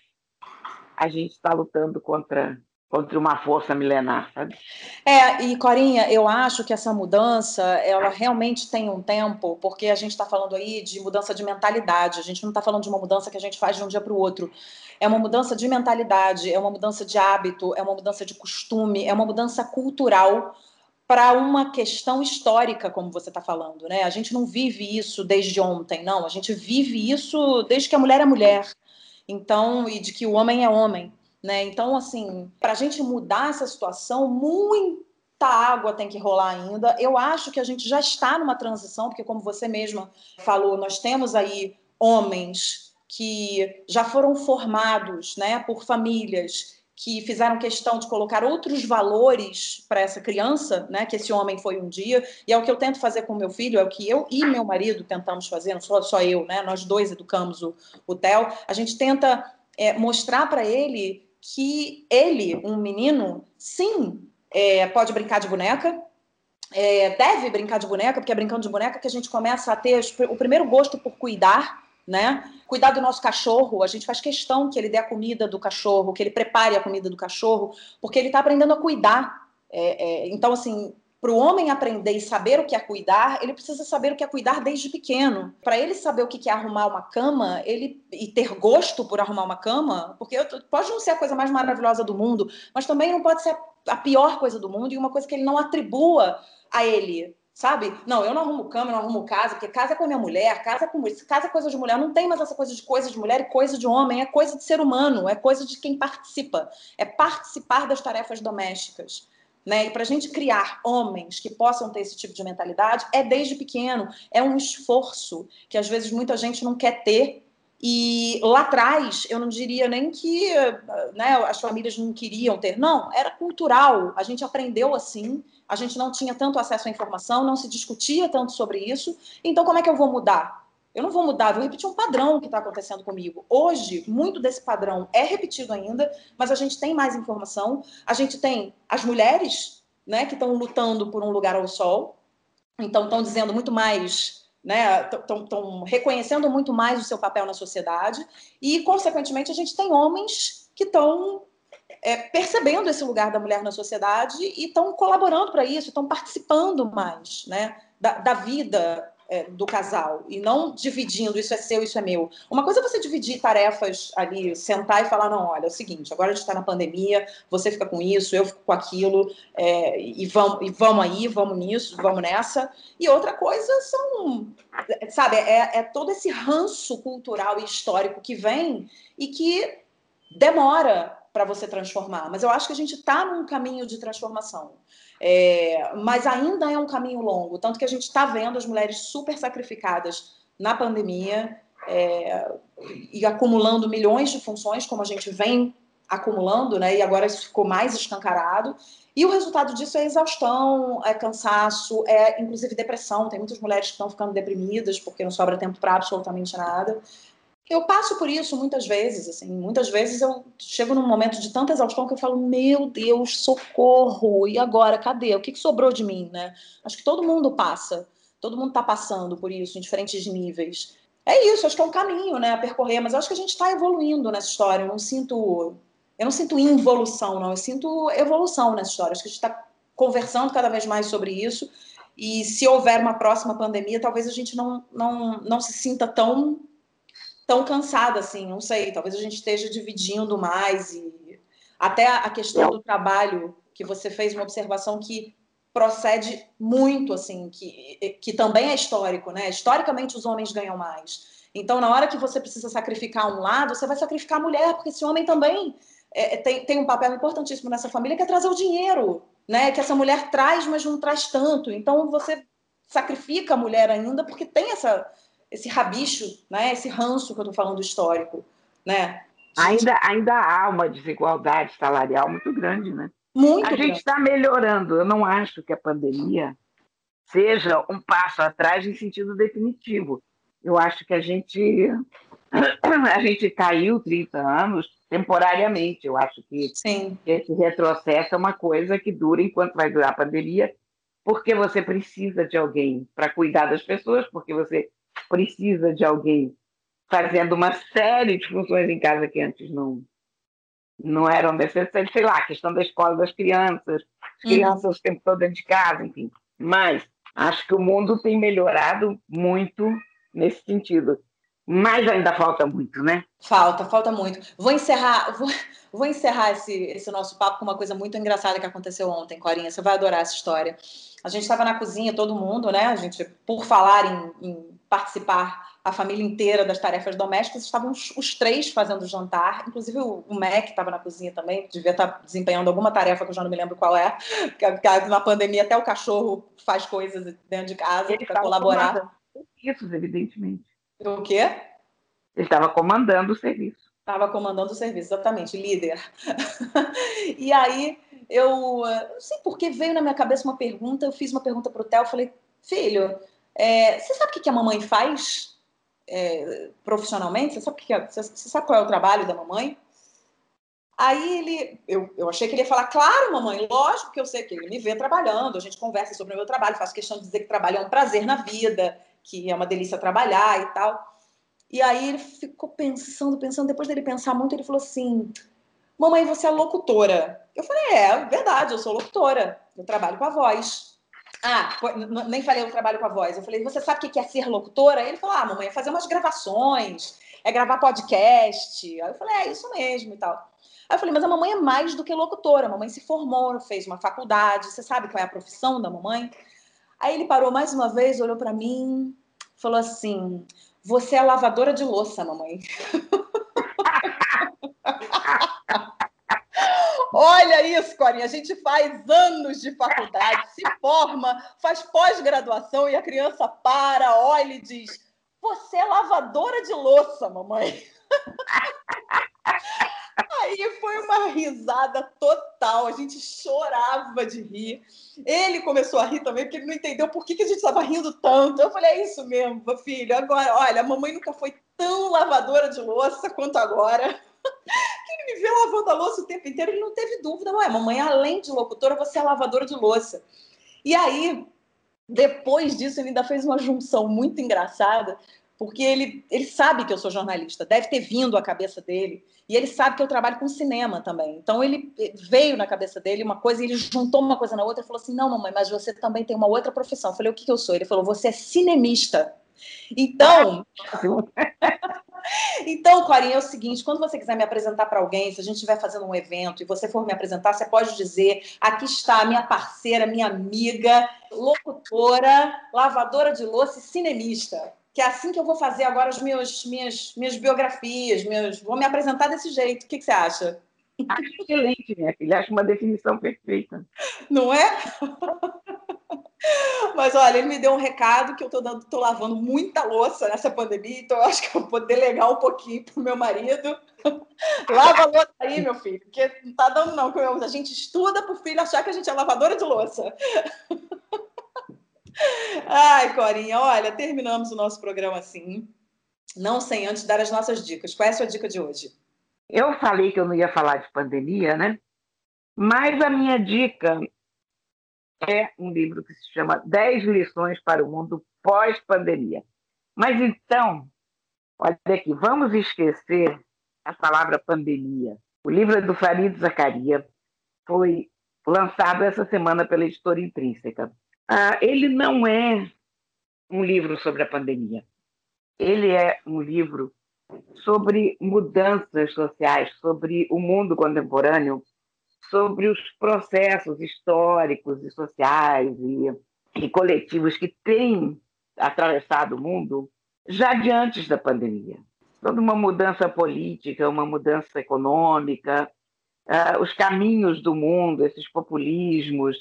a gente está lutando contra contra uma força milenar, sabe? É, e Corinha, eu acho que essa mudança, ela realmente tem um tempo, porque a gente está falando aí de mudança de mentalidade, a gente não está falando de uma mudança que a gente faz de um dia para o outro. É uma mudança de mentalidade, é uma mudança de hábito, é uma mudança de costume, é uma mudança cultural para uma questão histórica, como você está falando, né? A gente não vive isso desde ontem, não. A gente vive isso desde que a mulher é mulher, então e de que o homem é homem. Né? Então, assim, para a gente mudar essa situação, muita água tem que rolar ainda. Eu acho que a gente já está numa transição, porque, como você mesma falou, nós temos aí homens que já foram formados né, por famílias que fizeram questão de colocar outros valores para essa criança, né, que esse homem foi um dia, e é o que eu tento fazer com meu filho, é o que eu e meu marido tentamos fazer, não sou só eu, né, nós dois educamos o, o Theo, a gente tenta é, mostrar para ele que ele, um menino, sim, é, pode brincar de boneca, é, deve brincar de boneca, porque é brincando de boneca que a gente começa a ter o primeiro gosto por cuidar, né? Cuidar do nosso cachorro, a gente faz questão que ele dê a comida do cachorro, que ele prepare a comida do cachorro, porque ele está aprendendo a cuidar. É, é, então, assim, para o homem aprender e saber o que é cuidar, ele precisa saber o que é cuidar desde pequeno. Para ele saber o que é arrumar uma cama, ele e ter gosto por arrumar uma cama, porque pode não ser a coisa mais maravilhosa do mundo, mas também não pode ser a pior coisa do mundo e uma coisa que ele não atribua a ele, sabe? Não, eu não arrumo cama, eu não arrumo casa, porque casa é com minha mulher, casa é com casa é coisa de mulher, não tem mais essa coisa de coisa de mulher e coisa de homem, é coisa de ser humano, é coisa de quem participa, é participar das tarefas domésticas. Né? E para a gente criar homens que possam ter esse tipo de mentalidade é desde pequeno, é um esforço que às vezes muita gente não quer ter. E lá atrás, eu não diria nem que né, as famílias não queriam ter, não, era cultural, a gente aprendeu assim, a gente não tinha tanto acesso à informação, não se discutia tanto sobre isso, então como é que eu vou mudar? Eu não vou mudar, vou repetir um padrão que está acontecendo comigo. Hoje, muito desse padrão é repetido ainda, mas a gente tem mais informação. A gente tem as mulheres, né, que estão lutando por um lugar ao sol, então estão dizendo muito mais, né, estão reconhecendo muito mais o seu papel na sociedade e, consequentemente, a gente tem homens que estão é, percebendo esse lugar da mulher na sociedade e estão colaborando para isso, estão participando mais, né, da, da vida é, do casal e não dividindo isso é seu, isso é meu. Uma coisa é você dividir tarefas ali, sentar e falar: não, olha, é o seguinte, agora a gente está na pandemia, você fica com isso, eu fico com aquilo, é, e, vamos, e vamos aí, vamos nisso, vamos nessa. E outra coisa são, sabe, é, é todo esse ranço cultural e histórico que vem e que demora para você transformar. Mas eu acho que a gente está num caminho de transformação. É, mas ainda é um caminho longo, tanto que a gente está vendo as mulheres super sacrificadas na pandemia é, e acumulando milhões de funções, como a gente vem acumulando, né? E agora isso ficou mais escancarado. E o resultado disso é exaustão, é cansaço, é inclusive depressão. Tem muitas mulheres que estão ficando deprimidas porque não sobra tempo para absolutamente nada. Eu passo por isso muitas vezes, assim, muitas vezes eu chego num momento de tanta exaustão que eu falo, meu Deus, socorro, e agora, cadê? O que, que sobrou de mim, né? Acho que todo mundo passa, todo mundo está passando por isso, em diferentes níveis. É isso, acho que é um caminho, né, a percorrer, mas acho que a gente está evoluindo nessa história, eu não sinto, eu não sinto involução, não, eu sinto evolução nessa história, acho que a gente está conversando cada vez mais sobre isso, e se houver uma próxima pandemia, talvez a gente não, não, não se sinta tão tão cansada assim, não sei, talvez a gente esteja dividindo mais e até a questão do trabalho que você fez uma observação que procede muito assim, que, que também é histórico, né? Historicamente os homens ganham mais. Então, na hora que você precisa sacrificar um lado, você vai sacrificar a mulher, porque esse homem também é, é tem, tem um papel importantíssimo nessa família, que é trazer o dinheiro, né? Que essa mulher traz, mas não traz tanto. Então, você sacrifica a mulher ainda, porque tem essa, esse rabicho, né? Esse ranço que eu estou falando histórico, né? Ainda, ainda há uma desigualdade salarial muito grande, né? Muito a grande. gente está melhorando. Eu não acho que a pandemia seja um passo atrás em sentido definitivo. Eu acho que a gente a gente caiu 30 anos temporariamente. Eu acho que Sim. esse retrocesso é uma coisa que dura enquanto vai durar a pandemia, porque você precisa de alguém para cuidar das pessoas, porque você precisa de alguém fazendo uma série de funções em casa que antes não não eram necessárias, sei lá, a questão da escola das crianças, as uhum. crianças uhum. o tempo todo dentro de casa, enfim. Mas acho que o mundo tem melhorado muito nesse sentido. Mas ainda falta muito, né? Falta, falta muito. Vou encerrar, vou, vou encerrar esse, esse nosso papo com uma coisa muito engraçada que aconteceu ontem, Corinha. Você vai adorar essa história. A gente estava na cozinha, todo mundo, né? A gente, por falar em, em participar a família inteira das tarefas domésticas, estavam os, três fazendo jantar, inclusive o, o Mac estava na cozinha também, devia estar tá desempenhando alguma tarefa que eu já não me lembro qual é, que, que na pandemia até o cachorro faz coisas dentro de casa para colaborar. Isso, evidentemente. O quê? Ele estava comandando o serviço. Estava comandando o serviço, exatamente, líder. e aí eu não sei por que veio na minha cabeça uma pergunta, eu fiz uma pergunta para o Theo, falei, filho, é, você sabe o que a mamãe faz é, profissionalmente? Você sabe, que é, você sabe qual é o trabalho da mamãe? Aí ele, eu, eu achei que ele ia falar, claro, mamãe, lógico que eu sei que ele me vê trabalhando, a gente conversa sobre o meu trabalho, faço questão de dizer que trabalho é um prazer na vida, que é uma delícia trabalhar e tal. E aí ele ficou pensando, pensando, depois dele pensar muito, ele falou assim: Mamãe, você é locutora. Eu falei: É, verdade, eu sou locutora, eu trabalho com a voz. Ah, nem falei eu trabalho com a voz. Eu falei: Você sabe o que é ser locutora? Ele falou: Ah, mamãe, é fazer umas gravações, é gravar podcast. Aí eu falei: É isso mesmo e tal. Aí eu falei, mas a mamãe é mais do que locutora. A mamãe se formou, fez uma faculdade. Você sabe qual é a profissão da mamãe? Aí ele parou mais uma vez, olhou para mim, falou assim: Você é lavadora de louça, mamãe. Olha isso, Corinha. A gente faz anos de faculdade, se forma, faz pós-graduação e a criança para, olha e diz: Você é lavadora de louça, mamãe. Aí foi uma risada total, a gente chorava de rir. Ele começou a rir também, porque ele não entendeu por que, que a gente estava rindo tanto. Eu falei: é isso mesmo, filho. Agora, olha, a mamãe nunca foi tão lavadora de louça quanto agora. ele me vê lavando a louça o tempo inteiro, ele não teve dúvida. Ué, mamãe, além de locutora, você é lavadora de louça. E aí, depois disso, ele ainda fez uma junção muito engraçada, porque ele, ele sabe que eu sou jornalista, deve ter vindo à cabeça dele, e ele sabe que eu trabalho com cinema também. Então ele veio na cabeça dele uma coisa, e ele juntou uma coisa na outra e falou assim: Não, mamãe, mas você também tem uma outra profissão. Eu falei: O que, que eu sou? Ele falou: Você é cinemista. Então. então, Corinha, é o seguinte: quando você quiser me apresentar para alguém, se a gente estiver fazendo um evento e você for me apresentar, você pode dizer: aqui está a minha parceira, minha amiga, locutora, lavadora de louça e cinemista que é assim que eu vou fazer agora as minhas, minhas, minhas biografias, meus, vou me apresentar desse jeito. O que, que você acha? Acho excelente, minha filha. Acho uma definição perfeita. Não é? Mas olha, ele me deu um recado que eu estou lavando muita louça nessa pandemia, então eu acho que eu vou delegar um pouquinho para o meu marido. Lava a louça aí, meu filho, porque não está dando, não. A gente estuda para o filho achar que a gente é lavadora de louça. Ai, Corinha, olha, terminamos o nosso programa assim, não sem antes dar as nossas dicas. Qual é a sua dica de hoje? Eu falei que eu não ia falar de pandemia, né? Mas a minha dica é um livro que se chama 10 lições para o mundo pós-pandemia. Mas então, olha aqui, vamos esquecer a palavra pandemia. O livro é do Farid Zacaria, foi lançado essa semana pela editora Intrínseca. Ah, ele não é um livro sobre a pandemia. Ele é um livro sobre mudanças sociais, sobre o mundo contemporâneo, sobre os processos históricos e sociais e, e coletivos que têm atravessado o mundo já de antes da pandemia. Toda uma mudança política, uma mudança econômica, uh, os caminhos do mundo, esses populismos,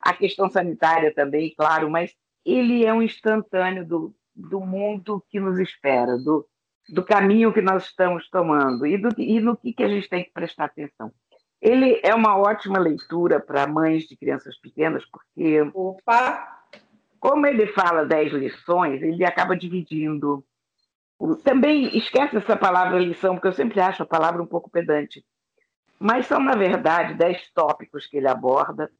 a questão sanitária também, claro, mas ele é um instantâneo do, do mundo que nos espera, do, do caminho que nós estamos tomando e, do, e no que, que a gente tem que prestar atenção. Ele é uma ótima leitura para mães de crianças pequenas, porque. Opa! Como ele fala dez lições, ele acaba dividindo. Também esquece essa palavra lição, porque eu sempre acho a palavra um pouco pedante. Mas são, na verdade, dez tópicos que ele aborda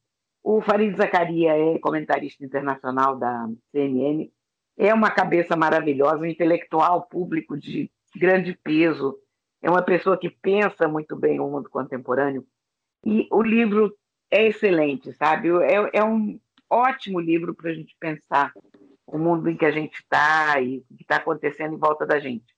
o Farid Zacaria é comentarista internacional da CNN, é uma cabeça maravilhosa, um intelectual público de grande peso, é uma pessoa que pensa muito bem o mundo contemporâneo. E o livro é excelente, sabe? É, é um ótimo livro para a gente pensar o mundo em que a gente está e o que está acontecendo em volta da gente.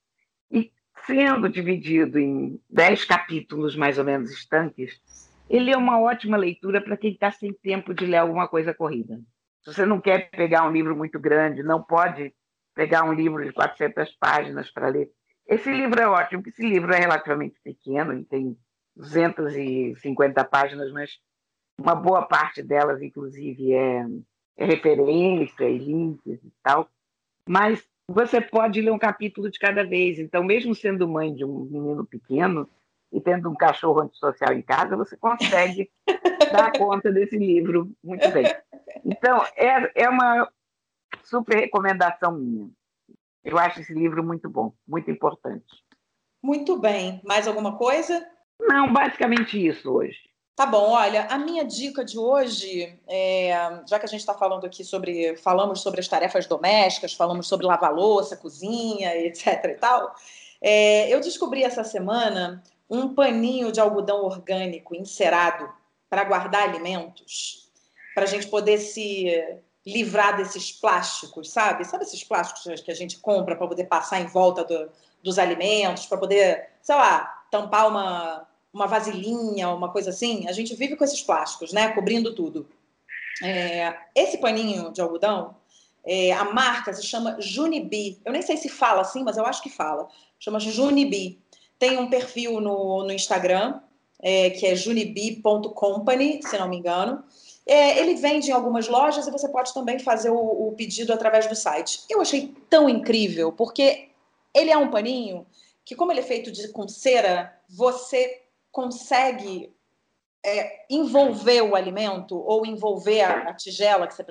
E sendo dividido em dez capítulos mais ou menos estanques, ele é uma ótima leitura para quem está sem tempo de ler alguma coisa corrida. Se você não quer pegar um livro muito grande, não pode pegar um livro de 400 páginas para ler. Esse livro é ótimo, porque esse livro é relativamente pequeno, ele tem 250 páginas, mas uma boa parte delas, inclusive, é, é referência e links e tal. Mas você pode ler um capítulo de cada vez. Então, mesmo sendo mãe de um menino pequeno, e tendo um cachorro antissocial em casa, você consegue dar conta desse livro muito bem. Então, é, é uma super recomendação minha. Eu acho esse livro muito bom, muito importante. Muito bem. Mais alguma coisa? Não, basicamente isso hoje. Tá bom, olha, a minha dica de hoje, é, já que a gente está falando aqui sobre, falamos sobre as tarefas domésticas, falamos sobre lavar louça, cozinha, etc e tal, é, eu descobri essa semana um paninho de algodão orgânico encerado para guardar alimentos, para a gente poder se livrar desses plásticos, sabe? Sabe esses plásticos que a gente compra para poder passar em volta do, dos alimentos, para poder, sei lá, tampar uma, uma vasilhinha, uma coisa assim? A gente vive com esses plásticos, né? Cobrindo tudo. É, esse paninho de algodão, é, a marca se chama Junibi. Eu nem sei se fala assim, mas eu acho que fala. Chama Junibi. Tem um perfil no, no Instagram, é, que é junibi.company, se não me engano. É, ele vende em algumas lojas e você pode também fazer o, o, pedido através do site. Eu achei tão incrível, porque ele é um paninho que, como ele é feito de, com cera, você consegue é, envolver o alimento ou envolver a, a tigela que você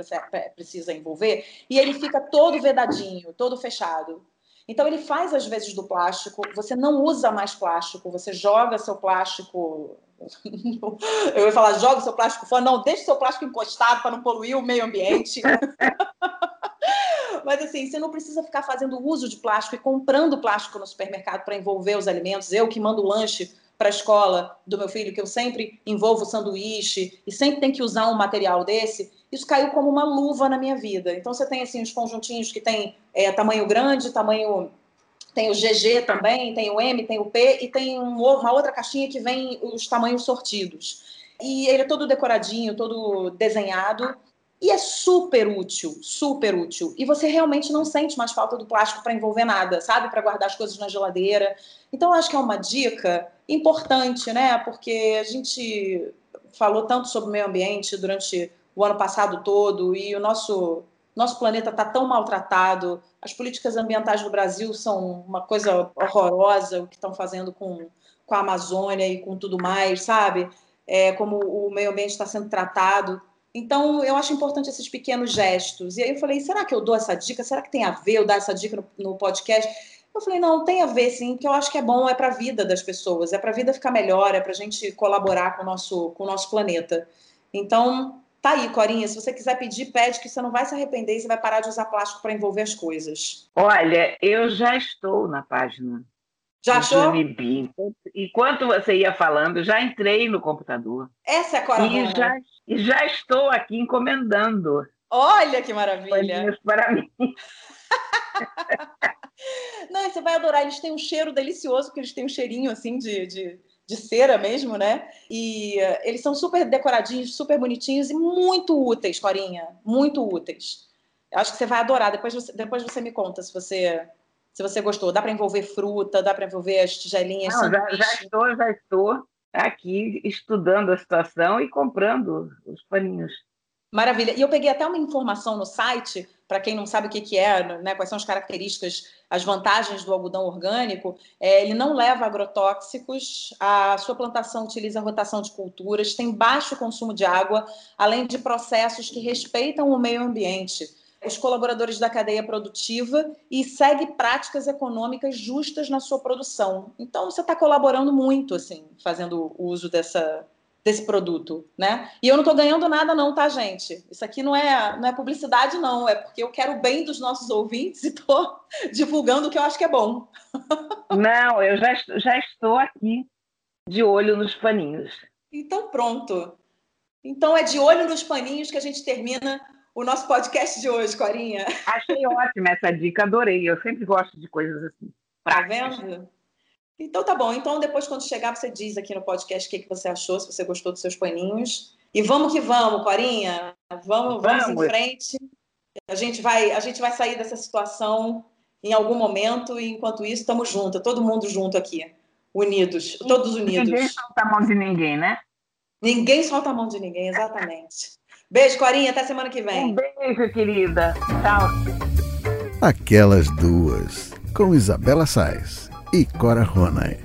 precisa envolver e ele fica todo vedadinho, todo fechado. Então ele faz às vezes do plástico, você não usa mais plástico, você joga seu plástico eu ia falar, joga seu plástico fora. Não, deixe seu plástico encostado para não poluir o meio ambiente. Mas assim, você não precisa ficar fazendo uso de plástico e comprando plástico no supermercado para envolver os alimentos. Eu que mando lanche para a escola do meu filho, que eu sempre envolvo sanduíche e sempre tem que usar um material desse, isso caiu como uma luva na minha vida. Então você tem assim os conjuntinhos que tem é, tamanho grande, tamanho tem o GG também, tem o M, tem o P e tem uma outra caixinha que vem os tamanhos sortidos. E ele é todo decoradinho, todo desenhado. E é super útil, super útil. E você realmente não sente mais falta do plástico para envolver nada, sabe? Para guardar as coisas na geladeira. Então, acho que é uma dica importante, né? Porque a gente falou tanto sobre o meio ambiente durante o ano passado todo e o nosso nosso planeta está tão maltratado, as políticas ambientais do Brasil são uma coisa horrorosa, o que estão fazendo com, com a Amazônia e com tudo mais, sabe? É, como o meio ambiente está sendo tratado. Então, eu acho importante esses pequenos gestos. E aí eu falei, será que eu dou essa dica? Será que tem a ver eu dar essa dica no, no podcast? Eu falei, não, tem a ver sim, que eu acho que é bom, é para a vida das pessoas, é para a vida ficar melhor, é para a gente colaborar com o nosso, com o nosso planeta. Então, Tá aí, Corinha, se você quiser pedir, pede que você não vai se arrepender e você vai parar de usar plástico para envolver as coisas. Olha, eu já estou na página. Já achou? Enquanto você ia falando, já entrei no computador. Essa é a Cora e já, e já estou aqui encomendando. Olha que maravilha! Para mim. Não, você vai adorar. Eles têm um cheiro delicioso, porque eles têm um cheirinho assim de, de de cera mesmo, né? E uh, eles são super decoradinhos, super bonitinhos e muito úteis, Corinha. Muito úteis. Acho que você vai adorar. Depois você, depois você me conta se você se você gostou. Dá para envolver fruta, dá para envolver as tigelinhas. Não, já, já, estou, já estou aqui estudando a situação e comprando os paninhos. Maravilha. E eu peguei até uma informação no site, para quem não sabe o que, que é, né, quais são as características, as vantagens do algodão orgânico. É, ele não leva agrotóxicos, a sua plantação utiliza rotação de culturas, tem baixo consumo de água, além de processos que respeitam o meio ambiente, os colaboradores da cadeia produtiva e segue práticas econômicas justas na sua produção. Então, você está colaborando muito, assim, fazendo uso dessa, desse produto, né? E eu não estou ganhando nada não, tá, gente? Isso aqui não é, não é publicidade não, é porque eu quero o bem dos nossos ouvintes e estou divulgando o que eu acho que é bom. Não, eu já, já estou aqui de olho nos paninhos. Então pronto. Então é de olho nos paninhos que a gente termina o nosso podcast de hoje, Corinha. Achei ótima essa dica, adorei. Eu sempre gosto de coisas assim. Tá vendo? Então tá bom. Então depois quando chegar você diz aqui no podcast o que, que você achou, se você gostou dos seus paninhos. E vamos que vamos, Corinha. Vamos, vamos, vamos em frente. A gente vai, a gente vai sair dessa situação em algum momento e enquanto isso estamos juntos, todo mundo junto aqui, unidos, todos unidos. Ninguém solta a mão de ninguém, né? Ninguém solta a mão de ninguém, exatamente. Beijo, Corinha, até semana que vem. Um beijo, querida. Tchau. Aquelas duas, com Isabela Sais e Cora Ronay.